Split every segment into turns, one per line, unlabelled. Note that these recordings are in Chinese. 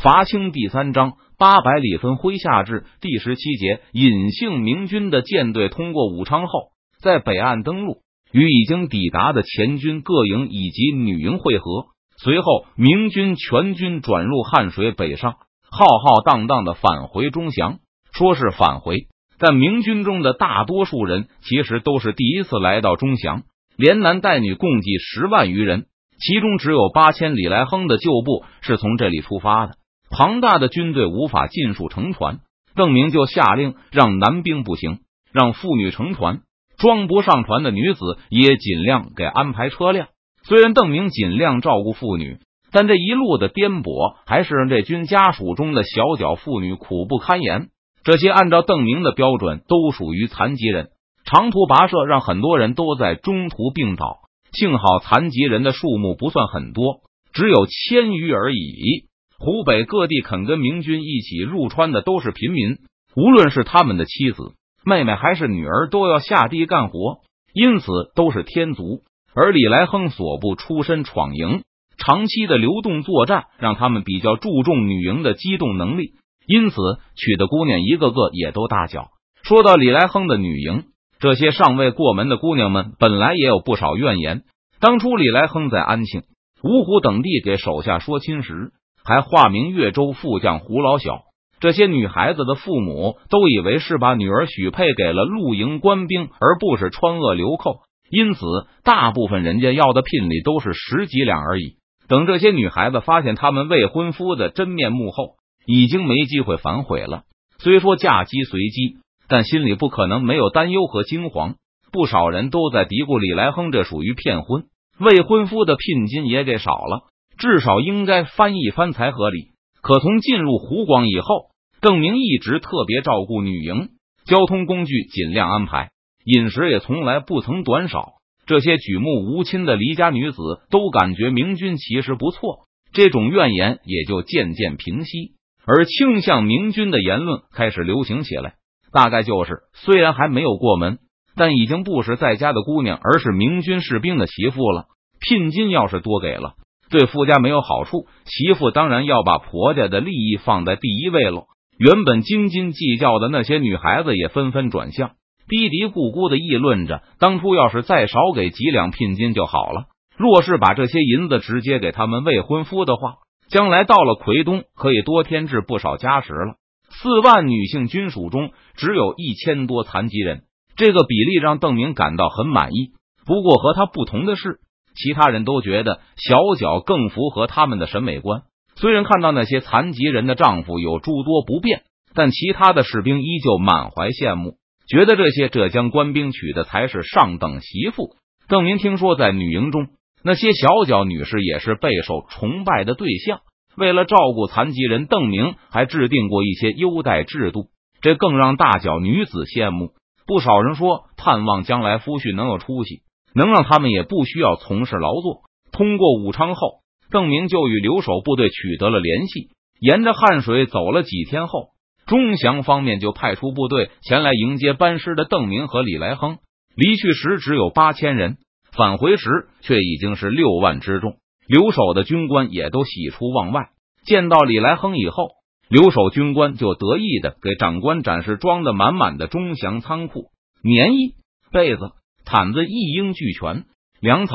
伐清第三章八百里分麾下炙第十七节，隐姓明军的舰队通过武昌后，在北岸登陆，与已经抵达的前军各营以及女营会合。随后，明军全军转入汉水北上，浩浩荡荡的返回中祥。说是返回，但明军中的大多数人其实都是第一次来到中祥，连男带女共计十万余人，其中只有八千里来亨的旧部是从这里出发的。庞大的军队无法尽数乘船，邓明就下令让男兵不行，让妇女乘船，装不上船的女子也尽量给安排车辆。虽然邓明尽量照顾妇女，但这一路的颠簸还是让这军家属中的小脚妇女苦不堪言。这些按照邓明的标准都属于残疾人，长途跋涉让很多人都在中途病倒。幸好残疾人的数目不算很多，只有千余而已。湖北各地肯跟明军一起入川的都是平民，无论是他们的妻子、妹妹还是女儿，都要下地干活，因此都是天族。而李来亨所部出身闯营，长期的流动作战，让他们比较注重女营的机动能力，因此娶的姑娘一个个也都大脚。说到李来亨的女营，这些尚未过门的姑娘们本来也有不少怨言。当初李来亨在安庆、芜湖等地给手下说亲时。还化名越州副将胡老小，这些女孩子的父母都以为是把女儿许配给了露营官兵，而不是川鄂流寇，因此大部分人家要的聘礼都是十几两而已。等这些女孩子发现他们未婚夫的真面目后，已经没机会反悔了。虽说嫁鸡随鸡，但心里不可能没有担忧和惊惶。不少人都在嘀咕：李来亨这属于骗婚，未婚夫的聘金也给少了。至少应该翻一翻才合理。可从进入湖广以后，邓明一直特别照顾女营，交通工具尽量安排，饮食也从来不曾短少。这些举目无亲的离家女子都感觉明军其实不错，这种怨言也就渐渐平息，而倾向明军的言论开始流行起来。大概就是虽然还没有过门，但已经不是在家的姑娘，而是明军士兵的媳妇了。聘金要是多给了。对夫家没有好处，媳妇当然要把婆家的利益放在第一位喽。原本斤斤计较的那些女孩子也纷纷转向，嘀嘀咕咕的议论着：当初要是再少给几两聘金就好了。若是把这些银子直接给他们未婚夫的话，将来到了奎东可以多添置不少家什了。四万女性军属中只有一千多残疾人，这个比例让邓明感到很满意。不过和他不同的是。其他人都觉得小脚更符合他们的审美观。虽然看到那些残疾人的丈夫有诸多不便，但其他的士兵依旧满怀羡慕，觉得这些浙江官兵娶的才是上等媳妇。邓明听说，在女营中，那些小脚女士也是备受崇拜的对象。为了照顾残疾人，邓明还制定过一些优待制度，这更让大脚女子羡慕。不少人说，盼望将来夫婿能有出息。能让他们也不需要从事劳作。通过武昌后，邓明就与留守部队取得了联系。沿着汉水走了几天后，钟祥方面就派出部队前来迎接班师的邓明和李来亨。离去时只有八千人，返回时却已经是六万之众。留守的军官也都喜出望外。见到李来亨以后，留守军官就得意的给长官展示装的满满的钟祥仓库，棉衣、被子。毯子一应俱全，粮草、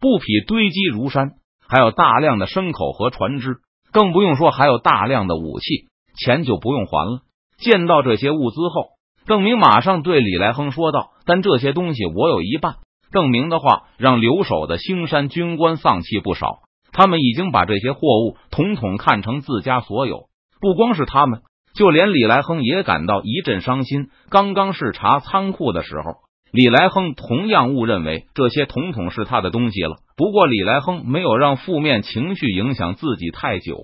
布匹堆积如山，还有大量的牲口和船只，更不用说还有大量的武器，钱就不用还了。见到这些物资后，邓明马上对李来亨说道：“但这些东西我有一半。”邓明的话让留守的兴山军官丧气不少，他们已经把这些货物统统看成自家所有。不光是他们，就连李来亨也感到一阵伤心。刚刚视察仓库的时候。李来亨同样误认为这些统统是他的东西了。不过李来亨没有让负面情绪影响自己太久，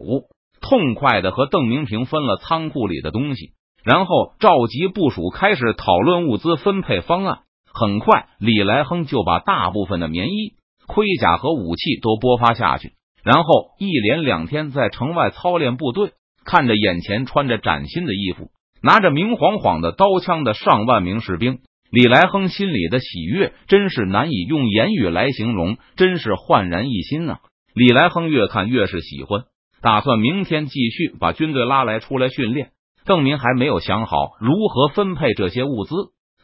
痛快的和邓明平分了仓库里的东西，然后召集部署开始讨论物资分配方案。很快，李来亨就把大部分的棉衣、盔甲和武器都拨发下去，然后一连两天在城外操练部队，看着眼前穿着崭新的衣服、拿着明晃晃的刀枪的上万名士兵。李来亨心里的喜悦真是难以用言语来形容，真是焕然一新呐！李来亨越看越是喜欢，打算明天继续把军队拉来出来训练。邓明还没有想好如何分配这些物资，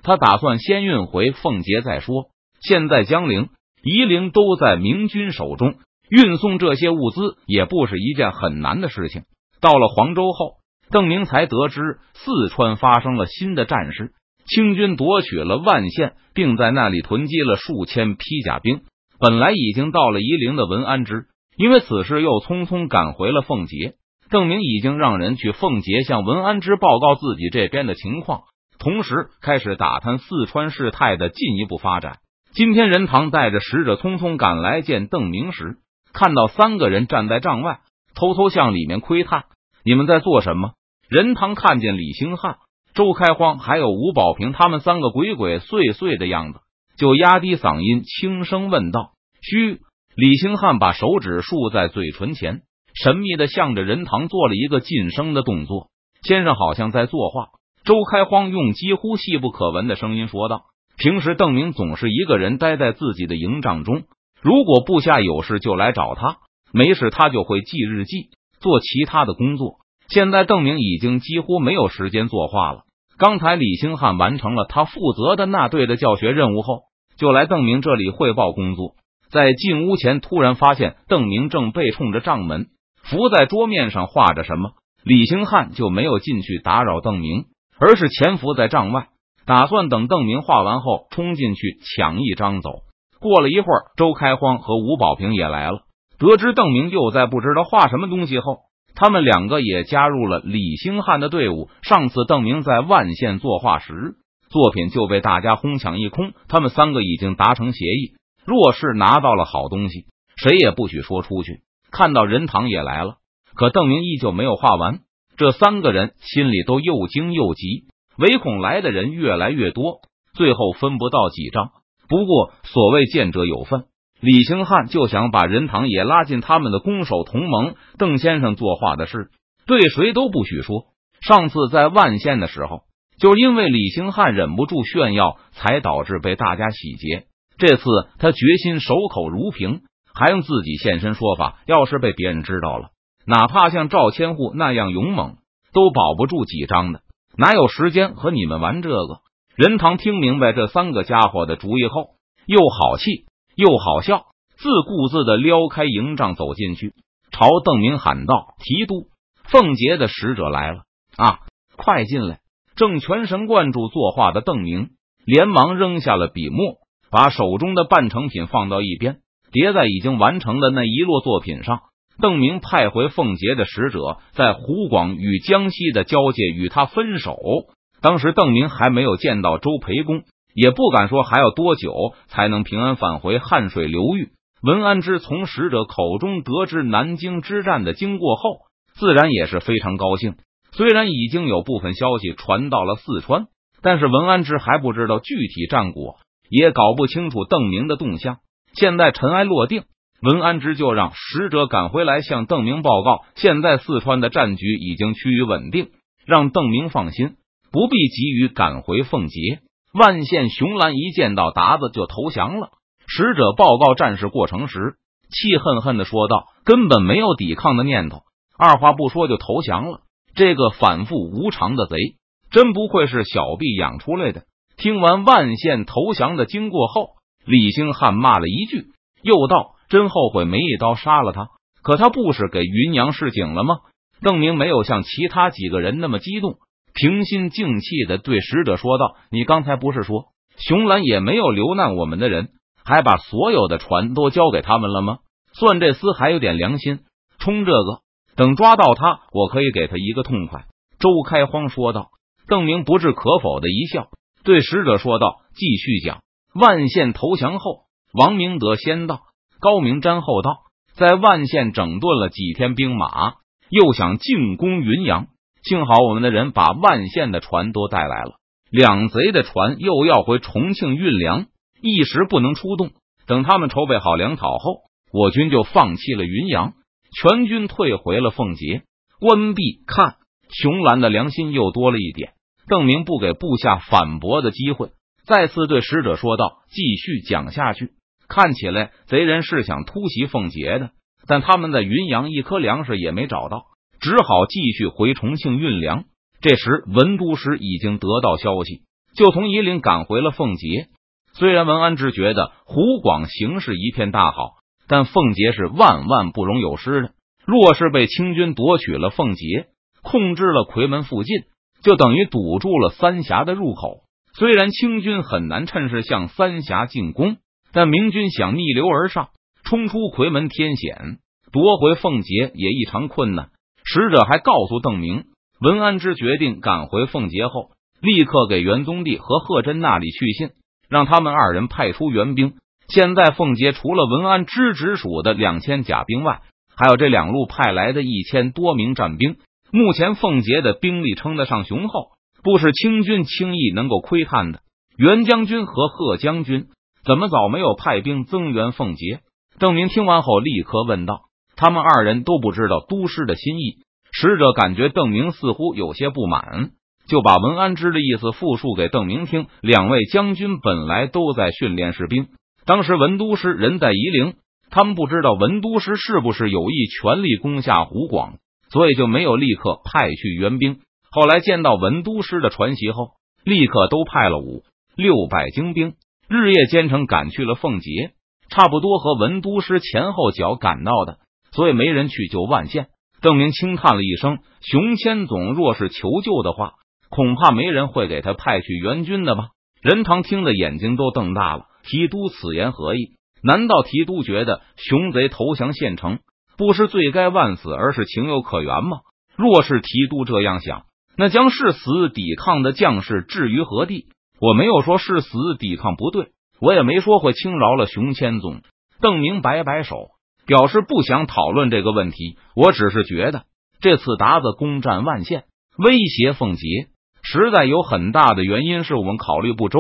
他打算先运回奉节再说。现在江陵、夷陵都在明军手中，运送这些物资也不是一件很难的事情。到了黄州后，邓明才得知四川发生了新的战事，清军夺取了万县，并在那里囤积了数千披甲兵。本来已经到了夷陵的文安之，因为此事又匆匆赶回了奉节。邓明已经让人去奉节向文安之报告自己这边的情况，同时开始打探四川事态的进一步发展。今天任堂带着使者匆匆赶来见邓明时，看到三个人站在帐外，偷偷向里面窥探。你们在做什么？任堂看见李兴汉、周开荒还有吴保平他们三个鬼鬼祟祟的样子，就压低嗓音轻声问道：“嘘！”李兴汉把手指竖在嘴唇前。神秘的向着任堂做了一个噤声的动作，先生好像在作画。周开荒用几乎细不可闻的声音说道：“平时邓明总是一个人待在自己的营帐中，如果部下有事就来找他，没事他就会记日记、做其他的工作。现在邓明已经几乎没有时间作画了。刚才李兴汉完成了他负责的那队的教学任务后，就来邓明这里汇报工作。在进屋前，突然发现邓明正背冲着帐门。”伏在桌面上画着什么？李兴汉就没有进去打扰邓明，而是潜伏在帐外，打算等邓明画完后冲进去抢一张走。过了一会儿，周开荒和吴保平也来了。得知邓明又在不知道画什么东西后，他们两个也加入了李兴汉的队伍。上次邓明在万县作画时，作品就被大家哄抢一空。他们三个已经达成协议，若是拿到了好东西，谁也不许说出去。看到任堂也来了，可邓明依旧没有画完。这三个人心里都又惊又急，唯恐来的人越来越多，最后分不到几张。不过所谓见者有份，李兴汉就想把任堂也拉进他们的攻守同盟。邓先生作画的事，对谁都不许说。上次在万县的时候，就因为李兴汉忍不住炫耀，才导致被大家洗劫。这次他决心守口如瓶。还用自己现身说法？要是被别人知道了，哪怕像赵千户那样勇猛，都保不住几张的。哪有时间和你们玩这个？任堂听明白这三个家伙的主意后，又好气又好笑，自顾自的撩开营帐走进去，朝邓明喊道：“提督，凤杰的使者来了啊！快进来！”正全神贯注作画的邓明，连忙扔下了笔墨，把手中的半成品放到一边。叠在已经完成的那一摞作品上，邓明派回凤杰的使者在湖广与江西的交界与他分手。当时邓明还没有见到周培公，也不敢说还要多久才能平安返回汉水流域。文安之从使者口中得知南京之战的经过后，自然也是非常高兴。虽然已经有部分消息传到了四川，但是文安之还不知道具体战果，也搞不清楚邓明的动向。现在尘埃落定，文安之就让使者赶回来向邓明报告，现在四川的战局已经趋于稳定，让邓明放心，不必急于赶回奉节。万县熊兰一见到达子就投降了。使者报告战事过程时，气恨恨的说道：“根本没有抵抗的念头，二话不说就投降了。这个反复无常的贼，真不愧是小婢养出来的。”听完万县投降的经过后。李兴汉骂了一句，又道：“真后悔没一刀杀了他。”可他不是给云阳示警了吗？邓明没有像其他几个人那么激动，平心静气的对使者说道：“你刚才不是说熊兰也没有留难我们的人，还把所有的船都交给他们了吗？算这厮还有点良心。冲这个，等抓到他，我可以给他一个痛快。”周开荒说道。邓明不置可否的一笑，对使者说道：“继续讲。”万县投降后，王明德先到，高明瞻后到，在万县整顿了几天兵马，又想进攻云阳。幸好我们的人把万县的船都带来了，两贼的船又要回重庆运粮，一时不能出动。等他们筹备好粮草后，我军就放弃了云阳，全军退回了奉节。关闭看，熊兰的良心又多了一点。邓明不给部下反驳的机会。再次对使者说道：“继续讲下去。看起来贼人是想突袭奉节的。但他们在云阳一颗粮食也没找到，只好继续回重庆运粮。这时，文都师已经得到消息，就从夷陵赶回了凤节。虽然文安之觉得湖广形势一片大好，但凤节是万万不容有失的。若是被清军夺取了凤节，控制了夔门附近，就等于堵住了三峡的入口。虽然清军很难趁势向三峡进攻，但明军想逆流而上，冲出夔门天险，夺回凤节也异常困难。使者还告诉邓明。文安之决定赶回凤节后，立刻给元宗帝和贺真那里去信，让他们二人派出援兵。现在凤节除了文安之直属的两千甲兵外，还有这两路派来的一千多名战兵。目前凤节的兵力称得上雄厚，不是清军轻易能够窥探的。袁将军和贺将军怎么早没有派兵增援凤节？邓明听完后立刻问道：“他们二人都不知道都师的心意。”使者感觉邓明似乎有些不满，就把文安之的意思复述给邓明听。两位将军本来都在训练士兵，当时文都师人在夷陵，他们不知道文都师是不是有意全力攻下湖广，所以就没有立刻派去援兵。后来见到文都师的传檄后，立刻都派了五六百精兵，日夜兼程赶去了凤节，差不多和文都师前后脚赶到的，所以没人去救万县。邓明轻叹了一声：“熊千总若是求救的话，恐怕没人会给他派去援军的吧？”任堂听得眼睛都瞪大了。提督此言何意？难道提督觉得熊贼投降县城不是罪该万死，而是情有可原吗？若是提督这样想，那将誓死抵抗的将士置于何地？我没有说誓死抵抗不对，我也没说会轻饶了熊千总。邓明摆摆手。表示不想讨论这个问题，我只是觉得这次达子攻占万县，威胁凤节，实在有很大的原因是我们考虑不周，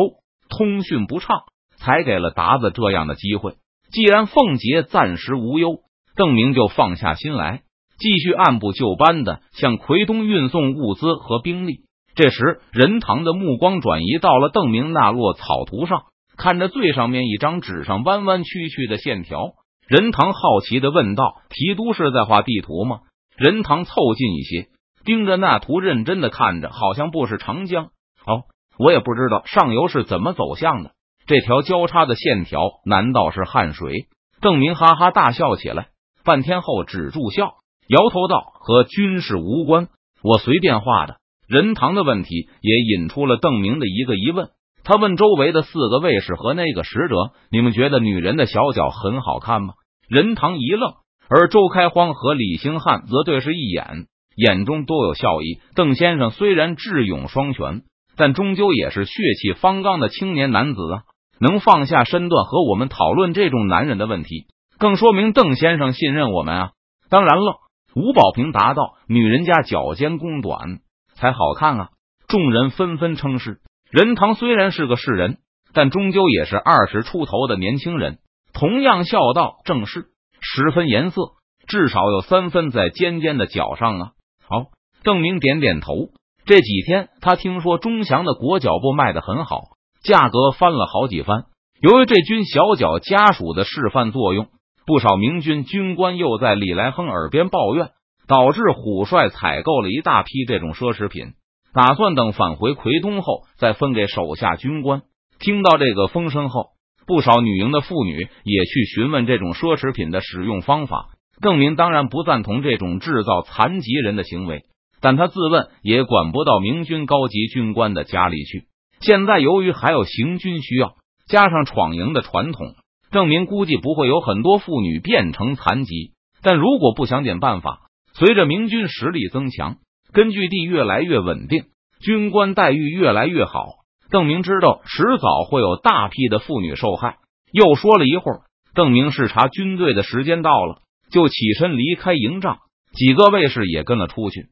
通讯不畅，才给了达子这样的机会。既然凤节暂时无忧，邓明就放下心来，继续按部就班的向奎东运送物资和兵力。这时，任堂的目光转移到了邓明那摞草图上，看着最上面一张纸上弯弯曲曲的线条。任堂好奇的问道：“提督是在画地图吗？”任堂凑近一些，盯着那图认真的看着，好像不是长江。哦，我也不知道上游是怎么走向的。这条交叉的线条难道是汉水？邓明哈哈大笑起来，半天后止住笑，摇头道：“和军事无关，我随便画的。”任堂的问题也引出了邓明的一个疑问。他问周围的四个卫士和那个使者：“你们觉得女人的小脚很好看吗？”任堂一愣，而周开荒和李兴汉则对视一眼，眼中都有笑意。邓先生虽然智勇双全，但终究也是血气方刚的青年男子啊，能放下身段和我们讨论这种男人的问题，更说明邓先生信任我们啊。当然了，吴宝平答道：“女人家脚尖弓短才好看啊！”众人纷纷称是。任堂虽然是个世人，但终究也是二十出头的年轻人，同样笑道：“正是，十分颜色，至少有三分在尖尖的角上啊。”好，邓明点点头。这几天他听说钟祥的裹脚布卖的很好，价格翻了好几番。由于这军小脚家属的示范作用，不少明军军官又在李来亨耳边抱怨，导致虎帅采购了一大批这种奢侈品。打算等返回奎东后再分给手下军官。听到这个风声后，不少女营的妇女也去询问这种奢侈品的使用方法。邓明当然不赞同这种制造残疾人的行为，但他自问也管不到明军高级军官的家里去。现在由于还有行军需要，加上闯营的传统，邓明估计不会有很多妇女变成残疾。但如果不想点办法，随着明军实力增强。根据地越来越稳定，军官待遇越来越好。邓明知道迟早会有大批的妇女受害。又说了一会儿，邓明视察军队的时间到了，就起身离开营帐。几个卫士也跟了出去。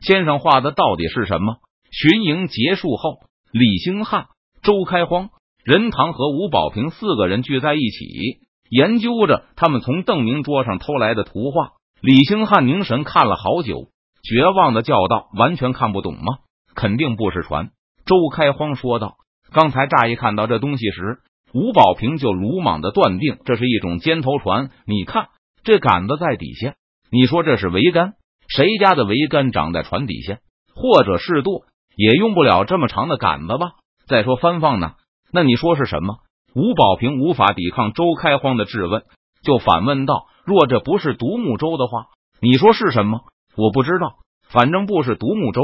先生画的到底是什么？巡营结束后，李兴汉、周开荒、任堂和吴宝平四个人聚在一起，研究着他们从邓明桌上偷来的图画。李兴汉凝神看了好久。绝望的叫道：“完全看不懂吗？肯定不是船。”周开荒说道：“刚才乍一看到这东西时，吴宝平就鲁莽的断定这是一种尖头船。你看，这杆子在底下，你说这是桅杆？谁家的桅杆长在船底下，或者是舵，也用不了这么长的杆子吧？再说翻放呢？那你说是什么？吴宝平无法抵抗周开荒的质问，就反问道：“若这不是独木舟的话，你说是什么？”我不知道，反正不是独木舟。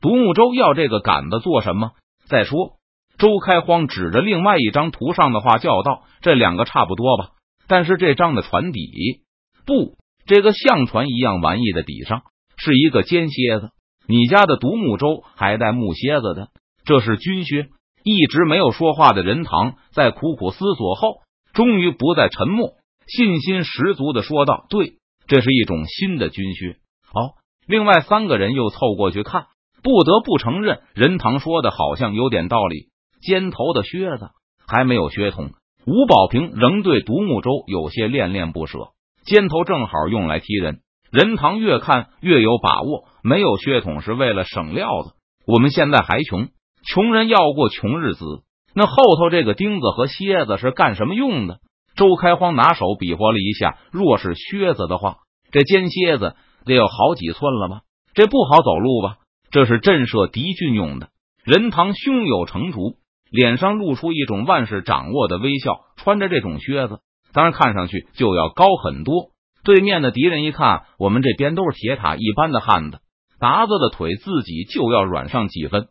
独木舟要这个杆子做什么？再说，周开荒指着另外一张图上的话叫道：“这两个差不多吧？但是这张的船底不，这个像船一样玩意的底上是一个尖蝎子。你家的独木舟还带木楔子的，这是军靴。”一直没有说话的任堂在苦苦思索后，终于不再沉默，信心十足的说道：“对，这是一种新的军靴。”好，另外三个人又凑过去看，不得不承认，任堂说的好像有点道理。尖头的靴子还没有靴筒，吴宝平仍对独木舟有些恋恋不舍。尖头正好用来踢人。任堂越看越有把握，没有靴筒是为了省料子。我们现在还穷。穷人要过穷日子，那后头这个钉子和蝎子是干什么用的？周开荒拿手比划了一下，若是靴子的话，这尖蝎子得有好几寸了吧？这不好走路吧？这是震慑敌军用的。任堂胸有成竹，脸上露出一种万事掌握的微笑。穿着这种靴子，当然看上去就要高很多。对面的敌人一看，我们这边都是铁塔一般的汉子，达子的腿自己就要软上几分。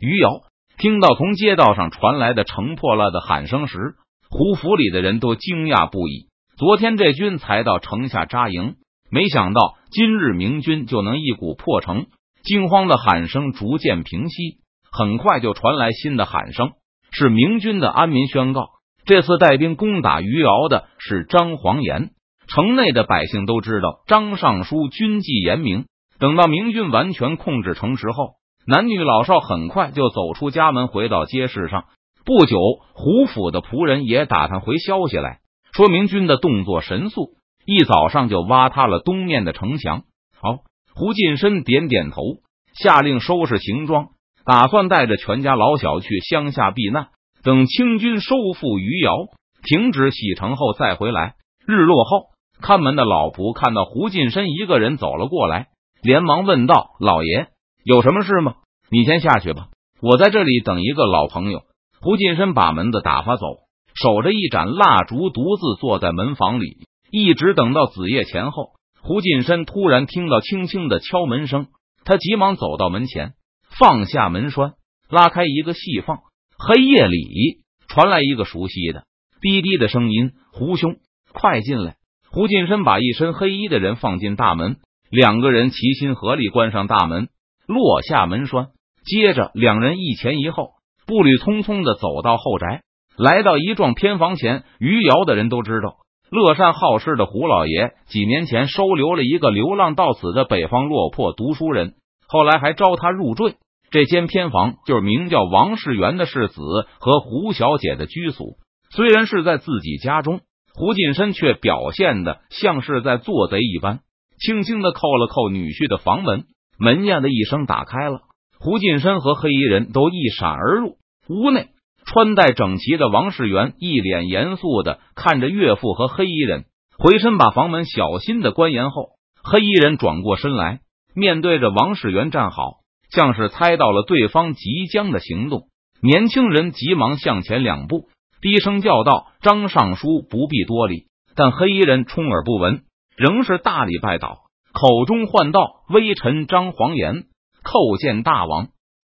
余姚听到从街道上传来的乘破了的喊声时，胡府里的人都惊讶不已。昨天这军才到城下扎营，没想到今日明军就能一鼓破城。惊慌的喊声逐渐平息，很快就传来新的喊声，是明军的安民宣告。这次带兵攻打余姚的是张黄岩。城内的百姓都知道张尚书军纪严明，等到明军完全控制城池后。男女老少很快就走出家门，回到街市上。不久，胡府的仆人也打探回消息来，说明军的动作神速，一早上就挖塌了东面的城墙。好，胡进深点点头，下令收拾行装，打算带着全家老小去乡下避难，等清军收复余姚，停止洗城后再回来。日落后，看门的老仆看到胡进深一个人走了过来，连忙问道：“老爷。”有什么事吗？你先下去吧，我在这里等一个老朋友。胡进深把门子打发走，守着一盏蜡烛，独自坐在门房里，一直等到子夜前后。胡进深突然听到轻轻的敲门声，他急忙走到门前，放下门栓，拉开一个细缝。黑夜里传来一个熟悉的低低的声音：“胡兄，快进来！”胡进深把一身黑衣的人放进大门，两个人齐心合力关上大门。落下门栓，接着两人一前一后，步履匆匆的走到后宅，来到一幢偏房前。余姚的人都知道，乐善好施的胡老爷几年前收留了一个流浪到此的北方落魄读书人，后来还招他入赘。这间偏房就是名叫王世元的世子和胡小姐的居所。虽然是在自己家中，胡进深却表现的像是在做贼一般，轻轻的扣了扣女婿的房门。门呀的一声打开了，胡进深和黑衣人都一闪而入。屋内穿戴整齐的王世元一脸严肃的看着岳父和黑衣人，回身把房门小心的关严后，黑衣人转过身来，面对着王世元站好，像是猜到了对方即将的行动。年轻人急忙向前两步，低声叫道：“张尚书不必多礼。”但黑衣人充耳不闻，仍是大礼拜倒。口中唤道：“微臣张黄岩叩见大王。”